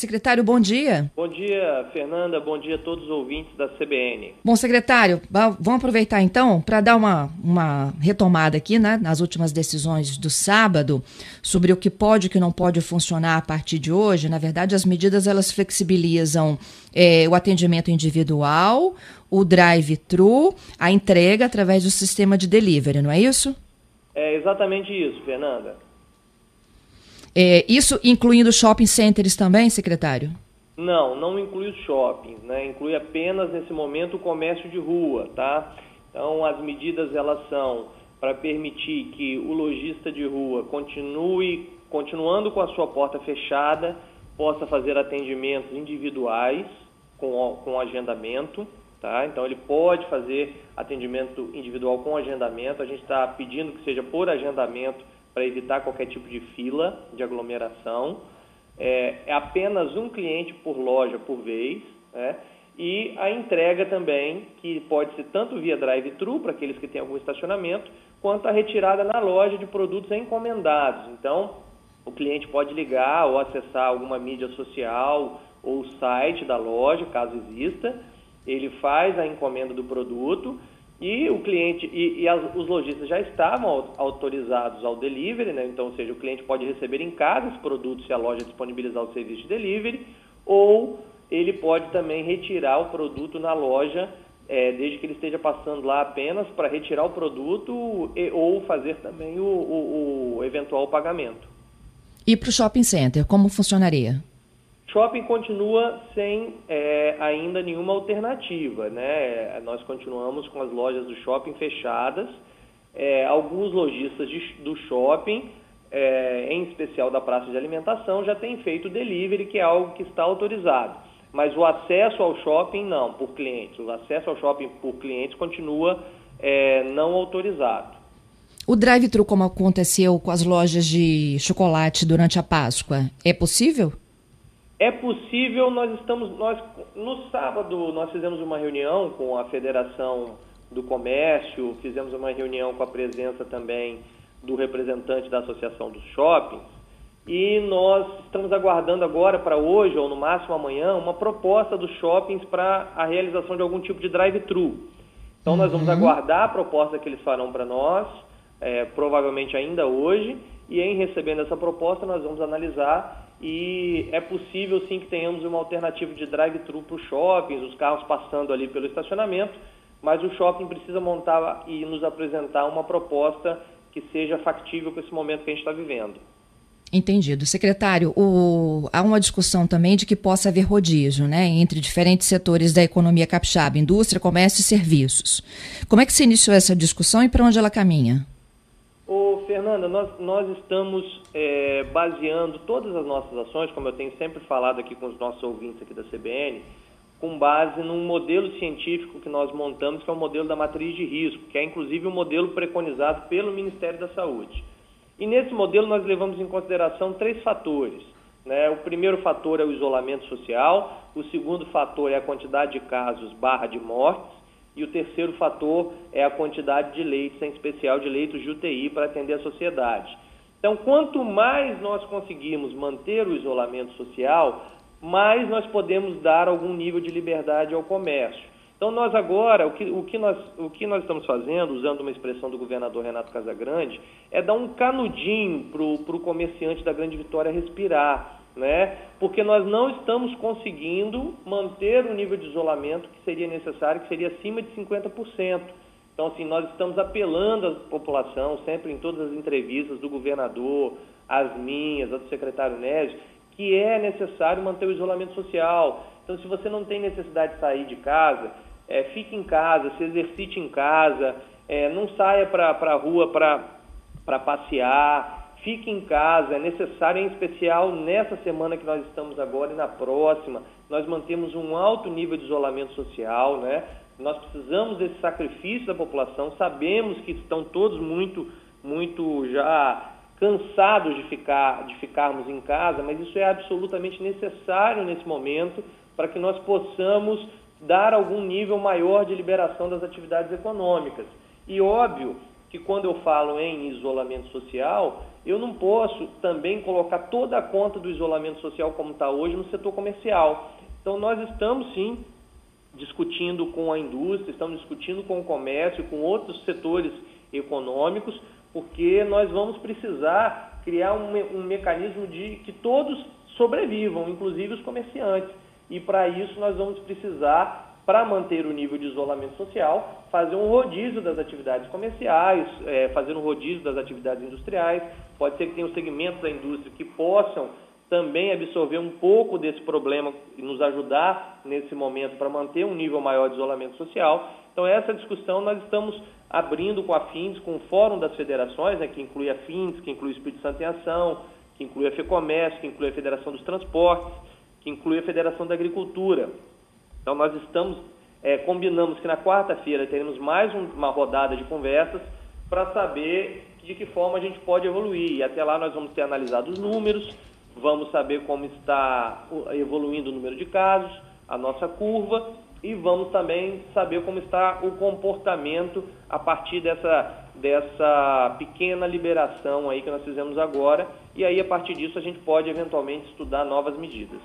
Secretário, bom dia. Bom dia, Fernanda. Bom dia a todos os ouvintes da CBN. Bom, secretário, vamos aproveitar então para dar uma, uma retomada aqui né, nas últimas decisões do sábado sobre o que pode e o que não pode funcionar a partir de hoje. Na verdade, as medidas elas flexibilizam é, o atendimento individual, o drive-thru, a entrega através do sistema de delivery, não é isso? É exatamente isso, Fernanda. É, isso incluindo shopping centers também, secretário? Não, não inclui os shoppings, né? Inclui apenas nesse momento o comércio de rua, tá? Então as medidas elas são para permitir que o lojista de rua continue continuando com a sua porta fechada, possa fazer atendimentos individuais com, com agendamento, tá? Então ele pode fazer atendimento individual com agendamento. A gente está pedindo que seja por agendamento para evitar qualquer tipo de fila de aglomeração. É, é apenas um cliente por loja por vez. Né? E a entrega também, que pode ser tanto via drive-thru, para aqueles que têm algum estacionamento, quanto a retirada na loja de produtos encomendados. Então, o cliente pode ligar ou acessar alguma mídia social ou site da loja, caso exista. Ele faz a encomenda do produto e o cliente e, e as, os lojistas já estavam autorizados ao delivery, né? então, ou seja, o cliente pode receber em casa esse produto se a loja disponibilizar o serviço de delivery, ou ele pode também retirar o produto na loja, é, desde que ele esteja passando lá apenas para retirar o produto e, ou fazer também o, o, o eventual pagamento. E para o shopping center, como funcionaria? Shopping continua sem é, ainda nenhuma alternativa, né? Nós continuamos com as lojas do shopping fechadas. É, alguns lojistas de, do shopping, é, em especial da praça de alimentação, já têm feito delivery, que é algo que está autorizado. Mas o acesso ao shopping não, por clientes. O acesso ao shopping por clientes continua é, não autorizado. O drive-thru, como aconteceu com as lojas de chocolate durante a Páscoa, é possível? É possível, nós estamos, nós no sábado nós fizemos uma reunião com a Federação do Comércio, fizemos uma reunião com a presença também do representante da Associação dos Shoppings e nós estamos aguardando agora para hoje ou no máximo amanhã uma proposta dos shoppings para a realização de algum tipo de drive-thru. Então nós vamos uhum. aguardar a proposta que eles farão para nós, é, provavelmente ainda hoje, e em recebendo essa proposta nós vamos analisar e é possível sim que tenhamos uma alternativa de drive-thru para os shoppings, os carros passando ali pelo estacionamento, mas o shopping precisa montar e nos apresentar uma proposta que seja factível com esse momento que a gente está vivendo. Entendido. Secretário, o... há uma discussão também de que possa haver rodízio né, entre diferentes setores da economia capixaba, indústria, comércio e serviços. Como é que se iniciou essa discussão e para onde ela caminha? Ô, Fernanda, nós, nós estamos é, baseando todas as nossas ações, como eu tenho sempre falado aqui com os nossos ouvintes aqui da CBN, com base num modelo científico que nós montamos, que é o modelo da matriz de risco, que é inclusive um modelo preconizado pelo Ministério da Saúde. E nesse modelo nós levamos em consideração três fatores. Né? O primeiro fator é o isolamento social, o segundo fator é a quantidade de casos barra de mortes, e o terceiro fator é a quantidade de leitos, em especial de leitos de UTI, para atender a sociedade. Então, quanto mais nós conseguimos manter o isolamento social, mais nós podemos dar algum nível de liberdade ao comércio. Então, nós agora, o que, o que, nós, o que nós estamos fazendo, usando uma expressão do governador Renato Casagrande, é dar um canudinho para o comerciante da Grande Vitória respirar né? Porque nós não estamos conseguindo manter o nível de isolamento que seria necessário, que seria acima de 50%. Então, assim, nós estamos apelando à população, sempre em todas as entrevistas do governador, as minhas, a do secretário Nésio, que é necessário manter o isolamento social. Então, se você não tem necessidade de sair de casa, é, fique em casa, se exercite em casa, é, não saia para a rua para passear, fique em casa, é necessário, em especial nessa semana que nós estamos agora e na próxima, nós mantemos um alto nível de isolamento social, né? Nós precisamos desse sacrifício da população, sabemos que estão todos muito, muito já cansados de, ficar, de ficarmos em casa, mas isso é absolutamente necessário nesse momento para que nós possamos dar algum nível maior de liberação das atividades econômicas. E óbvio que quando eu falo em isolamento social, eu não posso também colocar toda a conta do isolamento social como está hoje no setor comercial. Então nós estamos sim discutindo com a indústria, estamos discutindo com o comércio, com outros setores econômicos, porque nós vamos precisar criar um, um mecanismo de que todos sobrevivam, inclusive os comerciantes. E para isso nós vamos precisar para manter o nível de isolamento social, fazer um rodízio das atividades comerciais, é, fazer um rodízio das atividades industriais. Pode ser que tenha segmentos da indústria que possam também absorver um pouco desse problema e nos ajudar nesse momento para manter um nível maior de isolamento social. Então, essa discussão nós estamos abrindo com a FINDES, com o Fórum das Federações, né, que inclui a FINDES, que inclui o Espírito Santo em Ação, que inclui a FEComércio, que inclui a Federação dos Transportes, que inclui a Federação da Agricultura. Então, nós estamos, é, combinamos que na quarta-feira teremos mais um, uma rodada de conversas para saber de que forma a gente pode evoluir. E até lá nós vamos ter analisado os números, vamos saber como está evoluindo o número de casos, a nossa curva, e vamos também saber como está o comportamento a partir dessa, dessa pequena liberação aí que nós fizemos agora. E aí, a partir disso, a gente pode eventualmente estudar novas medidas.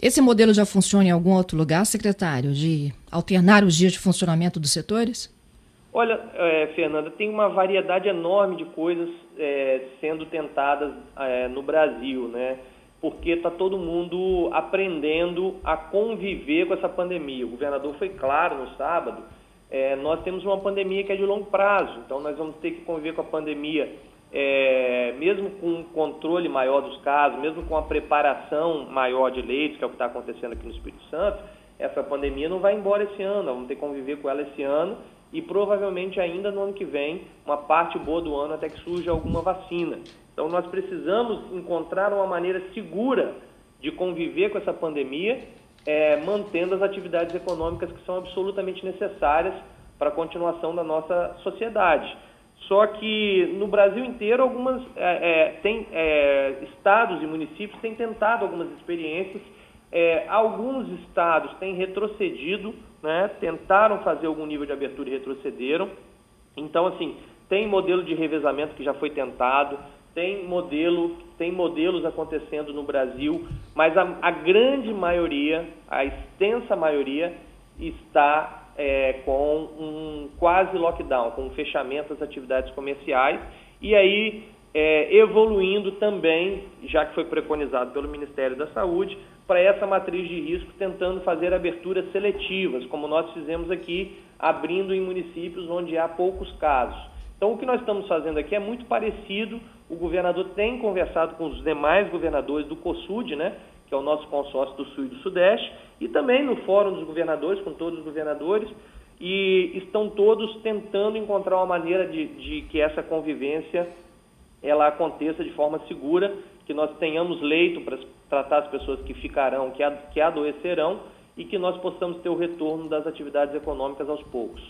Esse modelo já funciona em algum outro lugar, secretário, de alternar os dias de funcionamento dos setores? Olha, é, Fernanda, tem uma variedade enorme de coisas é, sendo tentadas é, no Brasil, né? Porque está todo mundo aprendendo a conviver com essa pandemia. O governador foi claro no sábado. É, nós temos uma pandemia que é de longo prazo, então nós vamos ter que conviver com a pandemia é, mesmo com um controle maior dos casos, mesmo com a preparação maior de leitos, que é o que está acontecendo aqui no Espírito Santo, essa pandemia não vai embora esse ano, vamos ter que conviver com ela esse ano e provavelmente ainda no ano que vem, uma parte boa do ano até que surja alguma vacina. Então nós precisamos encontrar uma maneira segura de conviver com essa pandemia, é, mantendo as atividades econômicas que são absolutamente necessárias para a continuação da nossa sociedade. Só que no Brasil inteiro, algumas é, é, tem, é, estados e municípios têm tentado algumas experiências. É, alguns estados têm retrocedido, né, tentaram fazer algum nível de abertura e retrocederam. Então, assim, tem modelo de revezamento que já foi tentado, tem modelo, tem modelos acontecendo no Brasil, mas a, a grande maioria, a extensa maioria, está é, com um quase lockdown, com fechamento das atividades comerciais e aí é, evoluindo também, já que foi preconizado pelo Ministério da Saúde, para essa matriz de risco, tentando fazer aberturas seletivas, como nós fizemos aqui, abrindo em municípios onde há poucos casos. Então, o que nós estamos fazendo aqui é muito parecido. O governador tem conversado com os demais governadores do COSUD, né, que é o nosso consórcio do Sul e do Sudeste, e também no Fórum dos Governadores, com todos os governadores, e estão todos tentando encontrar uma maneira de, de que essa convivência ela aconteça de forma segura, que nós tenhamos leito para tratar as pessoas que ficarão, que, que adoecerão, e que nós possamos ter o retorno das atividades econômicas aos poucos.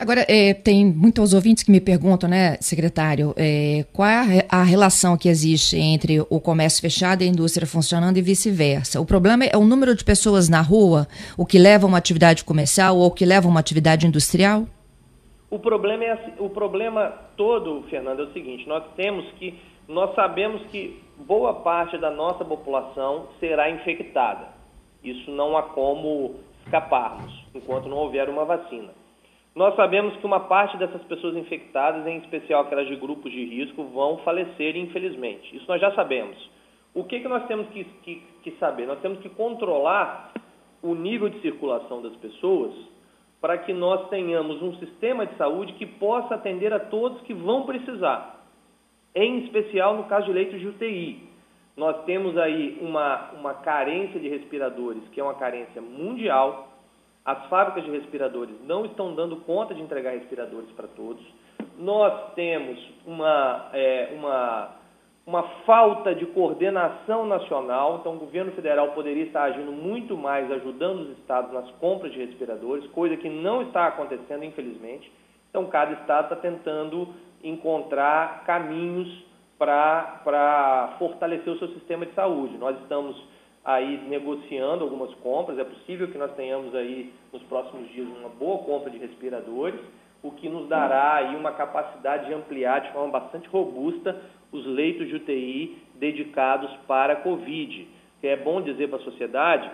Agora, é, tem muitos ouvintes que me perguntam, né, secretário, é, qual é a relação que existe entre o comércio fechado e a indústria funcionando e vice-versa? O problema é o número de pessoas na rua, o que leva a uma atividade comercial ou o que leva a uma atividade industrial? O problema, é, o problema todo, Fernando, é o seguinte, nós temos que, nós sabemos que boa parte da nossa população será infectada. Isso não há como escaparmos, enquanto não houver uma vacina. Nós sabemos que uma parte dessas pessoas infectadas, em especial aquelas de grupos de risco, vão falecer, infelizmente. Isso nós já sabemos. O que, que nós temos que, que, que saber? Nós temos que controlar o nível de circulação das pessoas para que nós tenhamos um sistema de saúde que possa atender a todos que vão precisar, em especial no caso de leitos de UTI. Nós temos aí uma, uma carência de respiradores, que é uma carência mundial, as fábricas de respiradores não estão dando conta de entregar respiradores para todos. Nós temos uma, é, uma, uma falta de coordenação nacional, então o governo federal poderia estar agindo muito mais, ajudando os estados nas compras de respiradores, coisa que não está acontecendo, infelizmente. Então, cada estado está tentando encontrar caminhos para fortalecer o seu sistema de saúde. Nós estamos aí negociando algumas compras. É possível que nós tenhamos aí nos próximos dias uma boa compra de respiradores, o que nos dará aí uma capacidade de ampliar de forma bastante robusta os leitos de UTI dedicados para a Covid. É bom dizer para a sociedade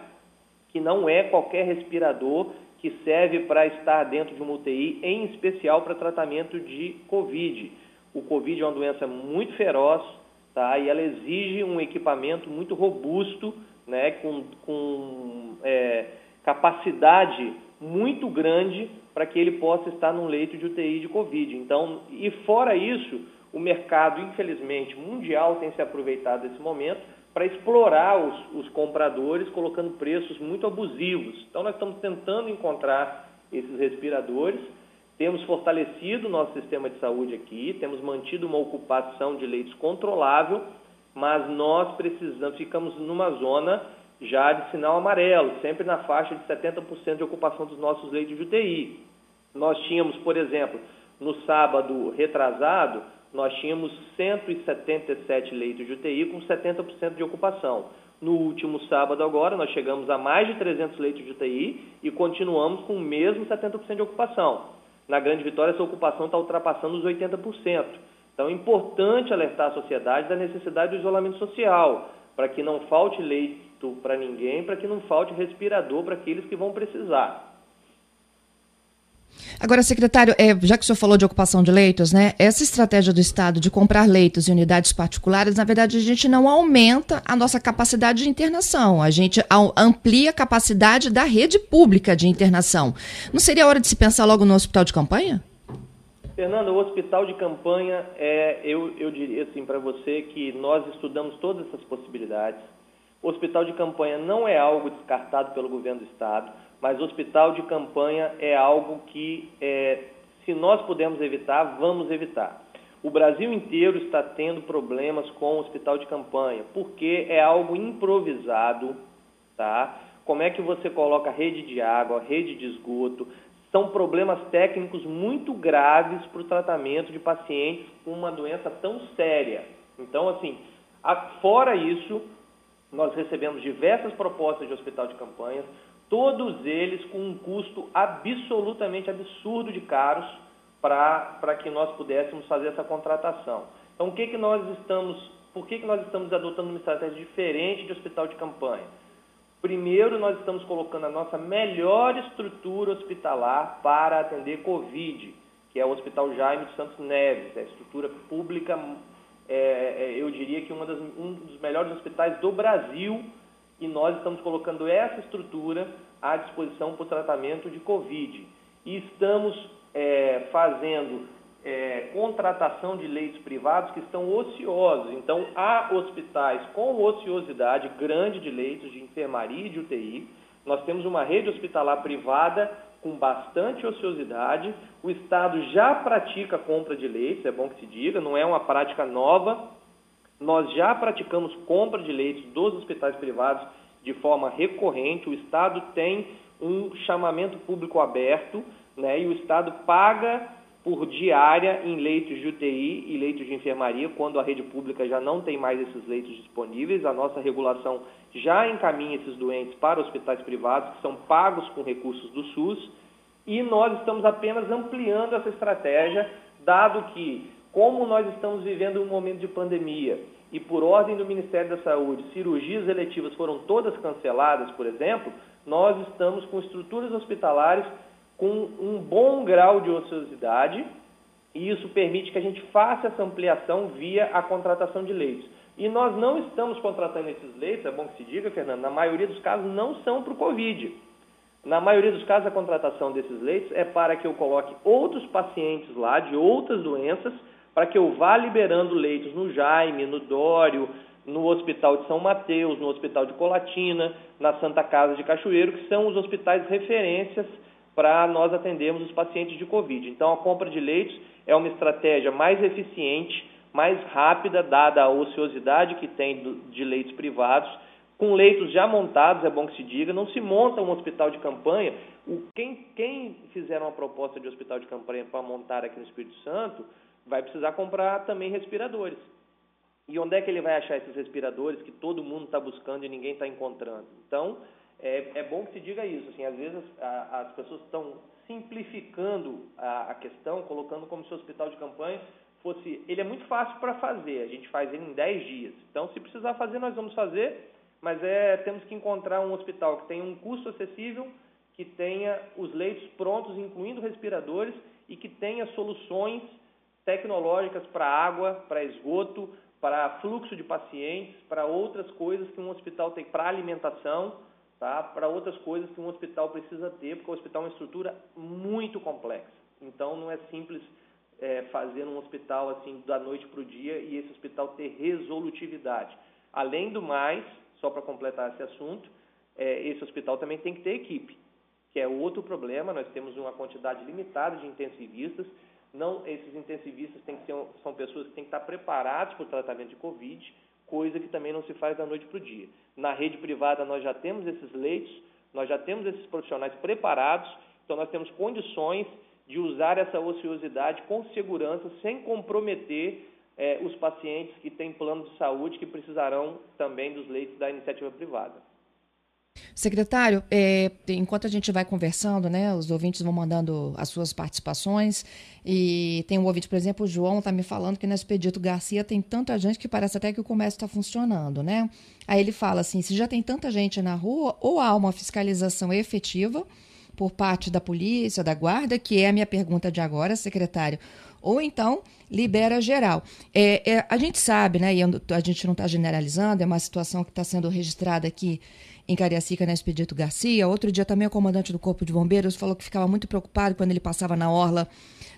que não é qualquer respirador que serve para estar dentro de uma UTI, em especial para tratamento de Covid. O Covid é uma doença muito feroz, tá? E ela exige um equipamento muito robusto, né? Com, com é, capacidade muito grande para que ele possa estar num leito de UTI de Covid. Então, e fora isso, o mercado, infelizmente, mundial tem se aproveitado desse momento para explorar os, os, compradores, colocando preços muito abusivos. Então, nós estamos tentando encontrar esses respiradores, temos fortalecido o nosso sistema de saúde aqui, temos mantido uma ocupação de leitos controlável, mas nós precisamos, ficamos numa zona já de sinal amarelo, sempre na faixa de 70% de ocupação dos nossos leitos de UTI. Nós tínhamos, por exemplo, no sábado retrasado, nós tínhamos 177 leitos de UTI com 70% de ocupação. No último sábado agora, nós chegamos a mais de 300 leitos de UTI e continuamos com o mesmo 70% de ocupação. Na Grande Vitória, essa ocupação está ultrapassando os 80%. Então, é importante alertar a sociedade da necessidade do isolamento social, para que não falte leito para ninguém, para que não falte respirador para aqueles que vão precisar. Agora, secretário, é, já que o senhor falou de ocupação de leitos, né? Essa estratégia do Estado de comprar leitos em unidades particulares, na verdade, a gente não aumenta a nossa capacidade de internação, a gente amplia a capacidade da rede pública de internação. Não seria hora de se pensar logo no hospital de campanha? Fernando, o hospital de campanha, é, eu, eu diria assim para você que nós estudamos todas essas possibilidades. O hospital de campanha não é algo descartado pelo governo do Estado mas hospital de campanha é algo que, é, se nós pudermos evitar, vamos evitar. O Brasil inteiro está tendo problemas com o hospital de campanha, porque é algo improvisado, tá? Como é que você coloca rede de água, rede de esgoto? São problemas técnicos muito graves para o tratamento de pacientes com uma doença tão séria. Então, assim, fora isso, nós recebemos diversas propostas de hospital de campanha, todos eles com um custo absolutamente absurdo de caros para que nós pudéssemos fazer essa contratação. Então, o que, que nós estamos, por que, que nós estamos adotando uma estratégia diferente de hospital de campanha? Primeiro, nós estamos colocando a nossa melhor estrutura hospitalar para atender Covid, que é o Hospital Jaime de Santos Neves, é a estrutura pública, é, é, eu diria que das, um dos melhores hospitais do Brasil e nós estamos colocando essa estrutura à disposição para o tratamento de Covid. E estamos é, fazendo é, contratação de leitos privados que estão ociosos. Então, há hospitais com ociosidade grande de leitos de enfermaria e de UTI. Nós temos uma rede hospitalar privada com bastante ociosidade. O Estado já pratica compra de leitos, é bom que se diga, não é uma prática nova, nós já praticamos compra de leitos dos hospitais privados de forma recorrente. O Estado tem um chamamento público aberto né, e o Estado paga por diária em leitos de UTI e leitos de enfermaria, quando a rede pública já não tem mais esses leitos disponíveis. A nossa regulação já encaminha esses doentes para hospitais privados, que são pagos com recursos do SUS, e nós estamos apenas ampliando essa estratégia, dado que como nós estamos vivendo um momento de pandemia e por ordem do Ministério da Saúde, cirurgias eletivas foram todas canceladas, por exemplo, nós estamos com estruturas hospitalares com um bom grau de ociosidade e isso permite que a gente faça essa ampliação via a contratação de leitos. E nós não estamos contratando esses leitos, é bom que se diga, Fernando, na maioria dos casos não são para o Covid. Na maioria dos casos, a contratação desses leitos é para que eu coloque outros pacientes lá de outras doenças para que eu vá liberando leitos no Jaime, no Dório, no Hospital de São Mateus, no Hospital de Colatina, na Santa Casa de Cachoeiro, que são os hospitais referências para nós atendermos os pacientes de Covid. Então, a compra de leitos é uma estratégia mais eficiente, mais rápida, dada a ociosidade que tem de leitos privados, com leitos já montados, é bom que se diga, não se monta um hospital de campanha. quem, quem fizer uma proposta de hospital de campanha para montar aqui no Espírito Santo, vai precisar comprar também respiradores. E onde é que ele vai achar esses respiradores que todo mundo está buscando e ninguém está encontrando? Então, é, é, bom que se diga isso. Assim, às vezes a, as pessoas estão simplificando a, a, questão, colocando como se o hospital de campanha fosse. Ele é muito fácil para fazer, a gente faz ele em 10 dias. Então, se precisar fazer, nós vamos fazer, mas é, temos que encontrar um hospital que tenha um custo acessível, que tenha os leitos prontos, incluindo respiradores, e que tenha soluções tecnológicas para água, para esgoto, para fluxo de pacientes, para outras coisas que um hospital tem, para alimentação, tá? para outras coisas que um hospital precisa ter, porque o hospital é uma estrutura muito complexa. Então não é simples é, fazer um hospital assim da noite para o dia e esse hospital ter resolutividade. Além do mais, só para completar esse assunto, é, esse hospital também tem que ter equipe, que é outro problema. Nós temos uma quantidade limitada de intensivistas não, esses intensivistas têm que ser, são pessoas que têm que estar preparadas para o tratamento de Covid, coisa que também não se faz da noite para o dia. Na rede privada nós já temos esses leitos, nós já temos esses profissionais preparados, então nós temos condições de usar essa ociosidade com segurança, sem comprometer eh, os pacientes que têm plano de saúde que precisarão também dos leitos da iniciativa privada. Secretário, é, enquanto a gente vai conversando, né, os ouvintes vão mandando as suas participações. E tem um ouvinte, por exemplo, o João está me falando que no Expedito Garcia tem tanta gente que parece até que o comércio está funcionando, né? Aí ele fala assim: se já tem tanta gente na rua, ou há uma fiscalização efetiva por parte da polícia, da guarda, que é a minha pergunta de agora, secretário, ou então libera geral. É, é, a gente sabe, né, e a gente não está generalizando, é uma situação que está sendo registrada aqui em Cariacica, na Expedito Garcia. Outro dia também o comandante do Corpo de Bombeiros falou que ficava muito preocupado quando ele passava na orla,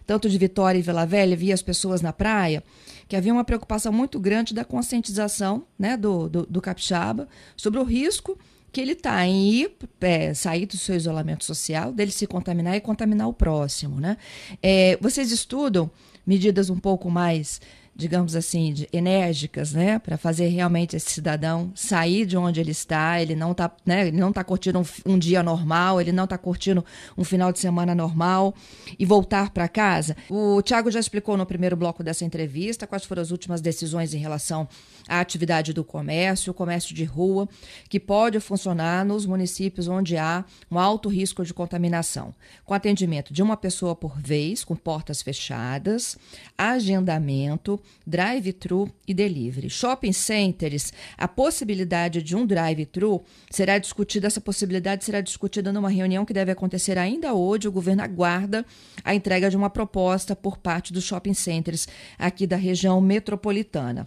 tanto de Vitória e Vila Velha, via as pessoas na praia, que havia uma preocupação muito grande da conscientização né, do, do, do capixaba sobre o risco que ele está em ir, é, sair do seu isolamento social, dele se contaminar e contaminar o próximo. Né? É, vocês estudam medidas um pouco mais digamos assim, de, enérgicas, né, para fazer realmente esse cidadão sair de onde ele está. Ele não está, né, ele não tá curtindo um, um, dia normal, ele não está curtindo um final de semana normal e voltar para casa. O Tiago já explicou no primeiro bloco dessa entrevista quais foram as últimas decisões em relação à atividade do comércio, o comércio de rua, que pode funcionar nos municípios onde há um alto risco de contaminação, com atendimento de uma pessoa por vez, com portas fechadas, agendamento drive-thru e delivery. Shopping centers, a possibilidade de um drive-thru será discutida, essa possibilidade será discutida numa reunião que deve acontecer ainda hoje. O governo aguarda a entrega de uma proposta por parte dos shopping centers aqui da região metropolitana.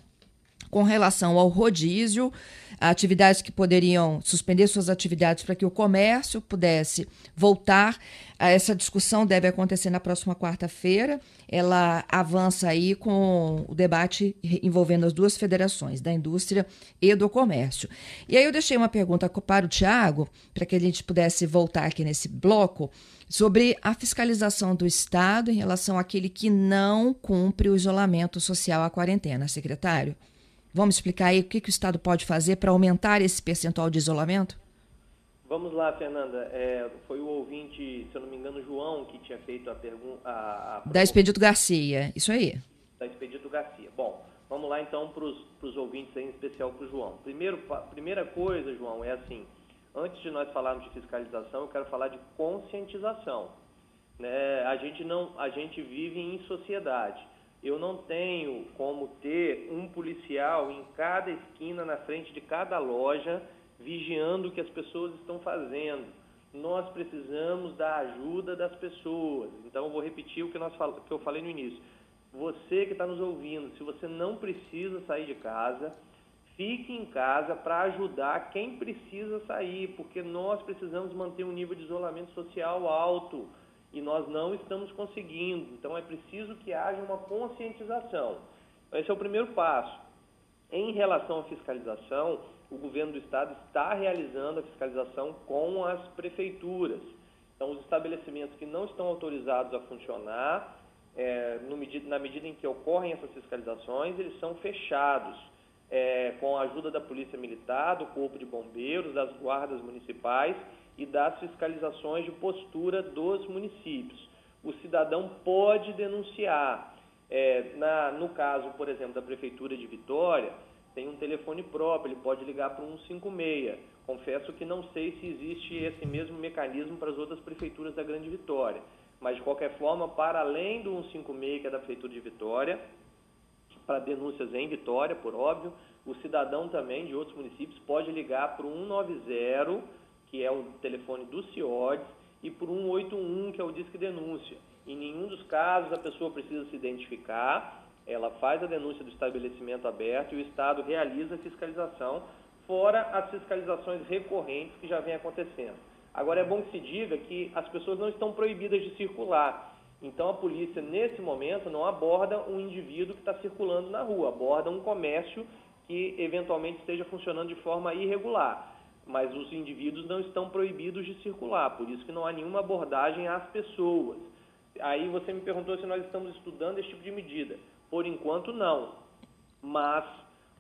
Com relação ao rodízio, atividades que poderiam suspender suas atividades para que o comércio pudesse voltar. Essa discussão deve acontecer na próxima quarta-feira. Ela avança aí com o debate envolvendo as duas federações, da indústria e do comércio. E aí eu deixei uma pergunta para o Tiago, para que a gente pudesse voltar aqui nesse bloco, sobre a fiscalização do Estado em relação àquele que não cumpre o isolamento social, a quarentena, secretário. Vamos explicar aí o que, que o Estado pode fazer para aumentar esse percentual de isolamento? Vamos lá, Fernanda. É, foi o ouvinte, se eu não me engano, João, que tinha feito a pergunta. Da Expedito Garcia, isso aí. Da Expedito Garcia. Bom, vamos lá então para os ouvintes, em especial para o João. Primeiro, primeira coisa, João, é assim: antes de nós falarmos de fiscalização, eu quero falar de conscientização. Né? A, gente não, a gente vive em sociedade eu não tenho como ter um policial em cada esquina, na frente de cada loja, vigiando o que as pessoas estão fazendo. Nós precisamos da ajuda das pessoas. Então, vou repetir o que, nós, que eu falei no início. Você que está nos ouvindo, se você não precisa sair de casa, fique em casa para ajudar quem precisa sair, porque nós precisamos manter um nível de isolamento social alto e nós não estamos conseguindo. Então é preciso que haja uma conscientização. Esse é o primeiro passo. Em relação à fiscalização, o governo do estado está realizando a fiscalização com as prefeituras. Então, os estabelecimentos que não estão autorizados a funcionar, é, medida, na medida em que ocorrem essas fiscalizações, eles são fechados. É, com a ajuda da Polícia Militar, do Corpo de Bombeiros, das guardas municipais e das fiscalizações de postura dos municípios. O cidadão pode denunciar. É, na, no caso, por exemplo, da Prefeitura de Vitória, tem um telefone próprio, ele pode ligar para o 156. Confesso que não sei se existe esse mesmo mecanismo para as outras prefeituras da Grande Vitória. Mas, de qualquer forma, para além do 156, que é da Prefeitura de Vitória, para denúncias em Vitória, por óbvio, o cidadão também de outros municípios pode ligar para o 190, que é o telefone do CIODES, e por 181, que é o Disque Denúncia. Em nenhum dos casos a pessoa precisa se identificar, ela faz a denúncia do estabelecimento aberto e o Estado realiza a fiscalização, fora as fiscalizações recorrentes que já vem acontecendo. Agora é bom que se diga que as pessoas não estão proibidas de circular. Então a polícia, nesse momento, não aborda um indivíduo que está circulando na rua, aborda um comércio que eventualmente esteja funcionando de forma irregular. Mas os indivíduos não estão proibidos de circular, por isso que não há nenhuma abordagem às pessoas. Aí você me perguntou se nós estamos estudando esse tipo de medida. Por enquanto, não. Mas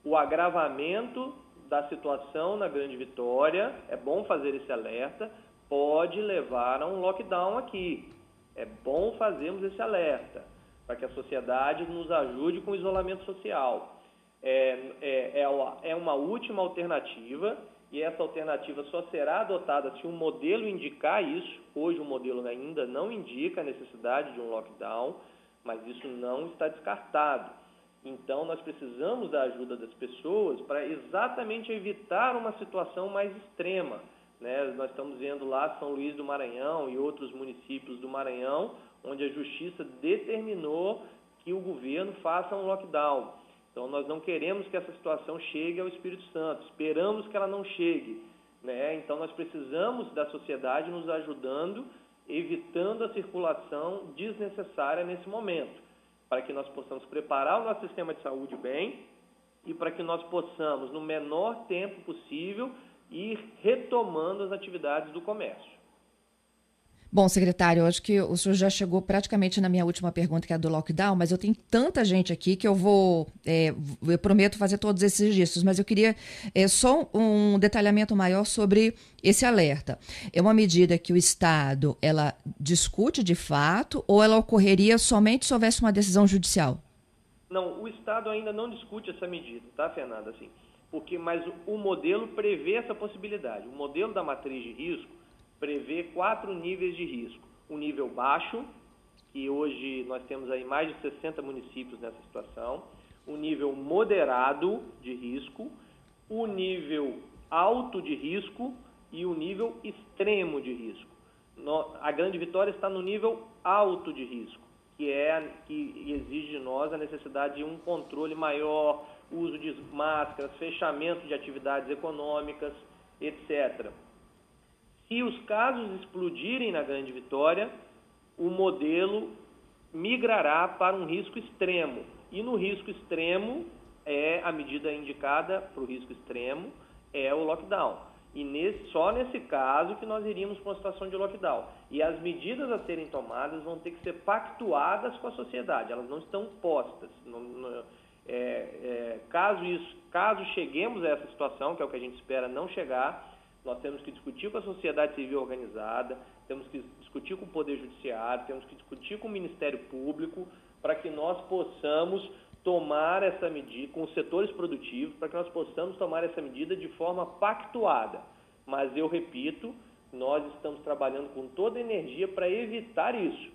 o agravamento da situação na Grande Vitória, é bom fazer esse alerta, pode levar a um lockdown aqui. É bom fazermos esse alerta, para que a sociedade nos ajude com o isolamento social. É, é, é, uma, é uma última alternativa e essa alternativa só será adotada se um modelo indicar isso. Hoje o modelo ainda não indica a necessidade de um lockdown, mas isso não está descartado. Então nós precisamos da ajuda das pessoas para exatamente evitar uma situação mais extrema. Né? Nós estamos vendo lá São Luís do Maranhão e outros municípios do Maranhão, onde a justiça determinou que o governo faça um lockdown. Então, nós não queremos que essa situação chegue ao Espírito Santo, esperamos que ela não chegue. Né? Então, nós precisamos da sociedade nos ajudando, evitando a circulação desnecessária nesse momento, para que nós possamos preparar o nosso sistema de saúde bem e para que nós possamos, no menor tempo possível, ir retomando as atividades do comércio. Bom, secretário, acho que o senhor já chegou praticamente na minha última pergunta, que é a do lockdown, mas eu tenho tanta gente aqui que eu vou, é, eu prometo fazer todos esses registros, mas eu queria é, só um detalhamento maior sobre esse alerta. É uma medida que o Estado, ela discute de fato ou ela ocorreria somente se houvesse uma decisão judicial? Não, o Estado ainda não discute essa medida, tá, Fernanda? Assim, porque, mas o modelo prevê essa possibilidade. O modelo da matriz de risco prevê quatro níveis de risco. O nível baixo, que hoje nós temos aí mais de 60 municípios nessa situação, o nível moderado de risco, o nível alto de risco e o nível extremo de risco. A grande vitória está no nível alto de risco, que é que exige de nós a necessidade de um controle maior, uso de máscaras, fechamento de atividades econômicas, etc. Se os casos explodirem na Grande Vitória, o modelo migrará para um risco extremo. E no risco extremo, é a medida indicada para o risco extremo é o lockdown. E nesse, só nesse caso que nós iríamos para uma situação de lockdown. E as medidas a serem tomadas vão ter que ser pactuadas com a sociedade, elas não estão postas. É, é, caso, isso, caso cheguemos a essa situação, que é o que a gente espera não chegar, nós temos que discutir com a sociedade civil organizada, temos que discutir com o Poder Judiciário, temos que discutir com o Ministério Público, para que nós possamos tomar essa medida, com os setores produtivos, para que nós possamos tomar essa medida de forma pactuada. Mas eu repito, nós estamos trabalhando com toda a energia para evitar isso.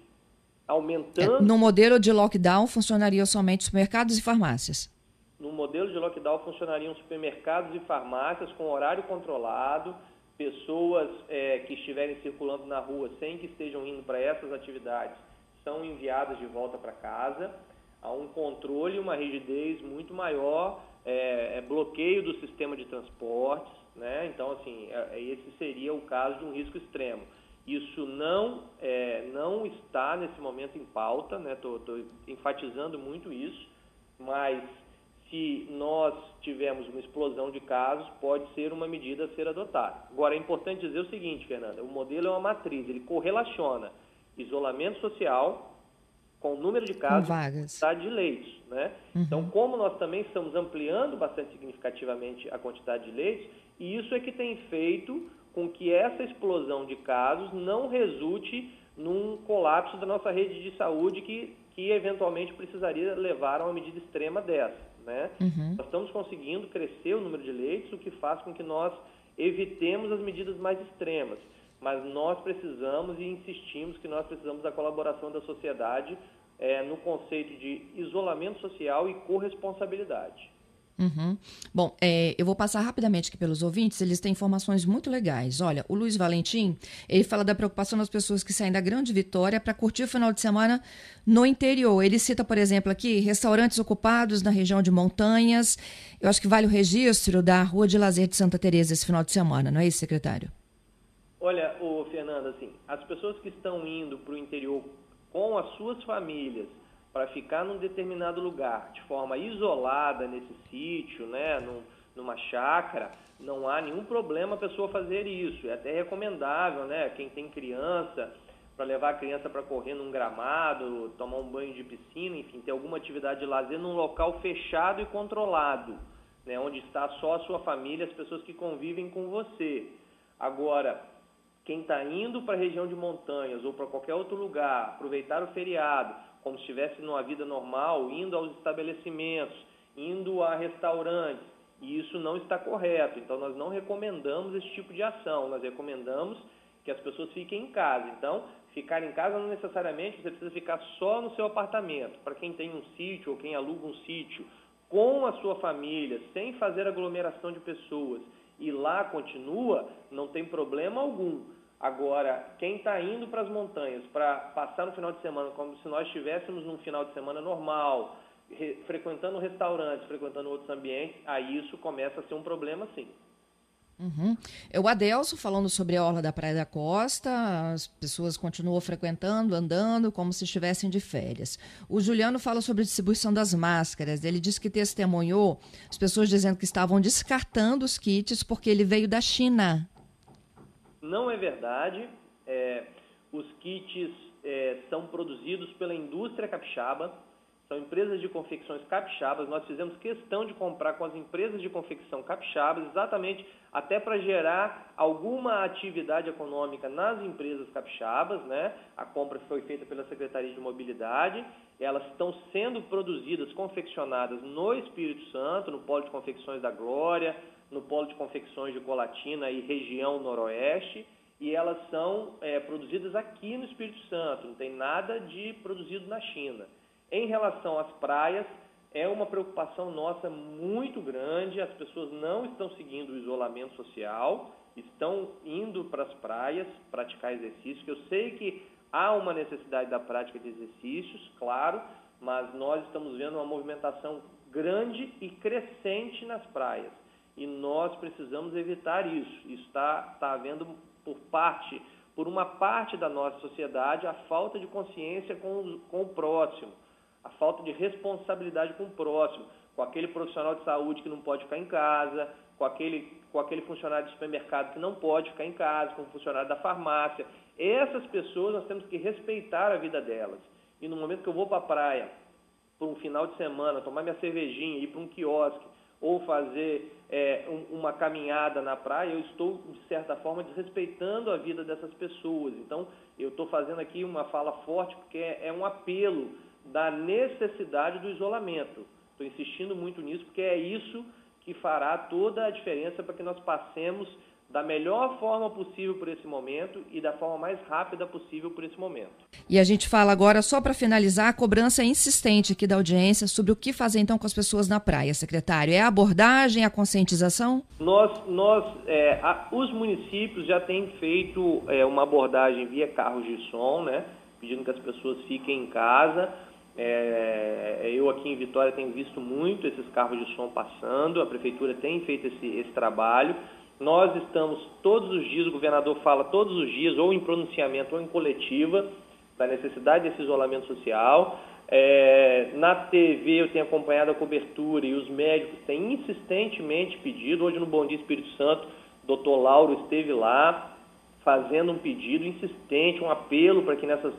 Aumentando. É, no modelo de lockdown, funcionariam somente supermercados e farmácias? No modelo de lockdown funcionariam supermercados e farmácias com horário controlado, pessoas é, que estiverem circulando na rua sem que estejam indo para essas atividades são enviadas de volta para casa. Há um controle e uma rigidez muito maior, é, é bloqueio do sistema de transportes, né? Então, assim, é, é, esse seria o caso de um risco extremo. Isso não, é, não está nesse momento em pauta, né? Estou enfatizando muito isso, mas se nós tivermos uma explosão de casos, pode ser uma medida a ser adotada. Agora, é importante dizer o seguinte, Fernanda, o modelo é uma matriz, ele correlaciona isolamento social com o número de casos e quantidade de leitos. Né? Uhum. Então, como nós também estamos ampliando bastante significativamente a quantidade de leitos, e isso é que tem feito com que essa explosão de casos não resulte num colapso da nossa rede de saúde que que eventualmente precisaria levar a uma medida extrema dessa. Né? Uhum. Nós estamos conseguindo crescer o número de leitos, o que faz com que nós evitemos as medidas mais extremas. Mas nós precisamos e insistimos que nós precisamos da colaboração da sociedade é, no conceito de isolamento social e corresponsabilidade. Uhum. Bom, é, eu vou passar rapidamente aqui pelos ouvintes, eles têm informações muito legais. Olha, o Luiz Valentim, ele fala da preocupação das pessoas que saem da Grande Vitória para curtir o final de semana no interior. Ele cita, por exemplo, aqui, restaurantes ocupados na região de Montanhas. Eu acho que vale o registro da Rua de Lazer de Santa Teresa esse final de semana, não é isso, secretário? Olha, o Fernanda, assim, as pessoas que estão indo para o interior com as suas famílias para ficar num determinado lugar de forma isolada nesse sítio, né, num, numa chácara, não há nenhum problema a pessoa fazer isso. É até recomendável, né, quem tem criança, para levar a criança para correr num gramado, tomar um banho de piscina, enfim, ter alguma atividade de lazer num local fechado e controlado, né, onde está só a sua família, as pessoas que convivem com você. Agora, quem está indo para a região de montanhas ou para qualquer outro lugar, aproveitar o feriado, como se estivesse numa vida normal, indo aos estabelecimentos, indo a restaurantes, e isso não está correto. Então, nós não recomendamos esse tipo de ação, nós recomendamos que as pessoas fiquem em casa. Então, ficar em casa não necessariamente você precisa ficar só no seu apartamento. Para quem tem um sítio ou quem aluga um sítio, com a sua família, sem fazer aglomeração de pessoas, e lá continua, não tem problema algum. Agora, quem está indo para as montanhas para passar no final de semana como se nós estivéssemos num final de semana normal, re, frequentando restaurantes, frequentando outros ambientes, aí isso começa a ser um problema sim. Uhum. O Adelso falando sobre a orla da Praia da Costa, as pessoas continuam frequentando, andando, como se estivessem de férias. O Juliano fala sobre a distribuição das máscaras. Ele diz que testemunhou as pessoas dizendo que estavam descartando os kits porque ele veio da China. Não é verdade. É, os kits é, são produzidos pela indústria capixaba, são empresas de confecções capixabas. Nós fizemos questão de comprar com as empresas de confecção capixabas, exatamente até para gerar alguma atividade econômica nas empresas capixabas. Né? A compra foi feita pela Secretaria de Mobilidade. Elas estão sendo produzidas, confeccionadas no Espírito Santo, no Polo de Confecções da Glória, no Polo de Confecções de Colatina e região noroeste, e elas são é, produzidas aqui no Espírito Santo, não tem nada de produzido na China. Em relação às praias, é uma preocupação nossa muito grande, as pessoas não estão seguindo o isolamento social, estão indo para as praias praticar exercícios, eu sei que há uma necessidade da prática de exercícios, claro, mas nós estamos vendo uma movimentação grande e crescente nas praias e nós precisamos evitar isso. Está tá havendo por parte, por uma parte da nossa sociedade, a falta de consciência com com o próximo, a falta de responsabilidade com o próximo, com aquele profissional de saúde que não pode ficar em casa, com aquele, com aquele funcionário de supermercado que não pode ficar em casa, com o funcionário da farmácia. Essas pessoas nós temos que respeitar a vida delas. E no momento que eu vou para a praia, por um final de semana, tomar minha cervejinha, ir para um quiosque, ou fazer é, um, uma caminhada na praia, eu estou, de certa forma, desrespeitando a vida dessas pessoas. Então, eu estou fazendo aqui uma fala forte porque é, é um apelo da necessidade do isolamento. Estou insistindo muito nisso porque é isso que fará toda a diferença para que nós passemos da melhor forma possível por esse momento e da forma mais rápida possível por esse momento. E a gente fala agora, só para finalizar, a cobrança insistente aqui da audiência sobre o que fazer então com as pessoas na praia, secretário. É a abordagem, a conscientização? Nós, nós é, a, os municípios já têm feito é, uma abordagem via carros de som, né, pedindo que as pessoas fiquem em casa. É, eu aqui em Vitória tenho visto muito esses carros de som passando, a prefeitura tem feito esse, esse trabalho. Nós estamos todos os dias, o governador fala todos os dias, ou em pronunciamento ou em coletiva, da necessidade desse isolamento social. É, na TV eu tenho acompanhado a cobertura e os médicos têm insistentemente pedido. Hoje no Bom Dia Espírito Santo, o doutor Lauro esteve lá fazendo um pedido insistente, um apelo para que nessas,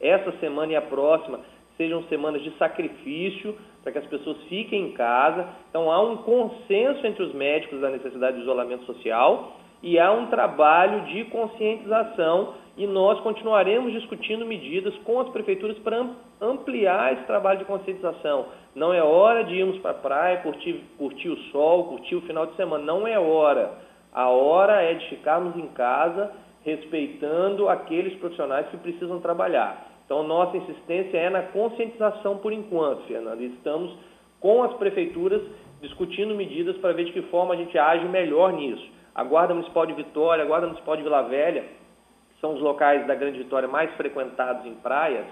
essa semana e a próxima sejam semanas de sacrifício para que as pessoas fiquem em casa. Então há um consenso entre os médicos da necessidade de isolamento social e há um trabalho de conscientização e nós continuaremos discutindo medidas com as prefeituras para ampliar esse trabalho de conscientização. Não é hora de irmos para a praia, curtir, curtir o sol, curtir o final de semana. Não é hora. A hora é de ficarmos em casa respeitando aqueles profissionais que precisam trabalhar. Então, nossa insistência é na conscientização por enquanto, Fernando. Estamos com as prefeituras discutindo medidas para ver de que forma a gente age melhor nisso. A Guarda Municipal de Vitória, a Guarda Municipal de Vila Velha, que são os locais da Grande Vitória mais frequentados em praias,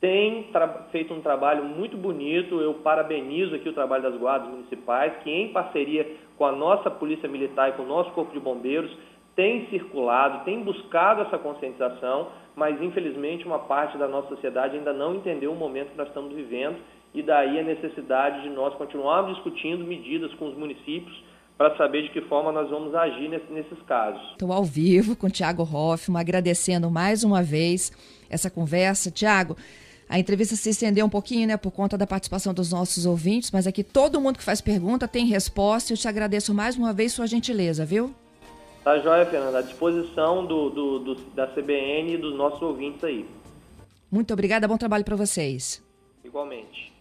tem feito um trabalho muito bonito. Eu parabenizo aqui o trabalho das guardas municipais, que em parceria com a nossa Polícia Militar e com o nosso Corpo de Bombeiros, tem circulado, tem buscado essa conscientização, mas infelizmente uma parte da nossa sociedade ainda não entendeu o momento que nós estamos vivendo e daí a necessidade de nós continuarmos discutindo medidas com os municípios para saber de que forma nós vamos agir nesses casos. Estou ao vivo com o Tiago Hoffman, agradecendo mais uma vez essa conversa. Tiago, a entrevista se estendeu um pouquinho, né, por conta da participação dos nossos ouvintes, mas aqui todo mundo que faz pergunta tem resposta. Eu te agradeço mais uma vez sua gentileza, viu? Tá joia, Fernanda. À disposição do, do, do, da CBN e dos nossos ouvintes aí. Muito obrigada, bom trabalho para vocês. Igualmente.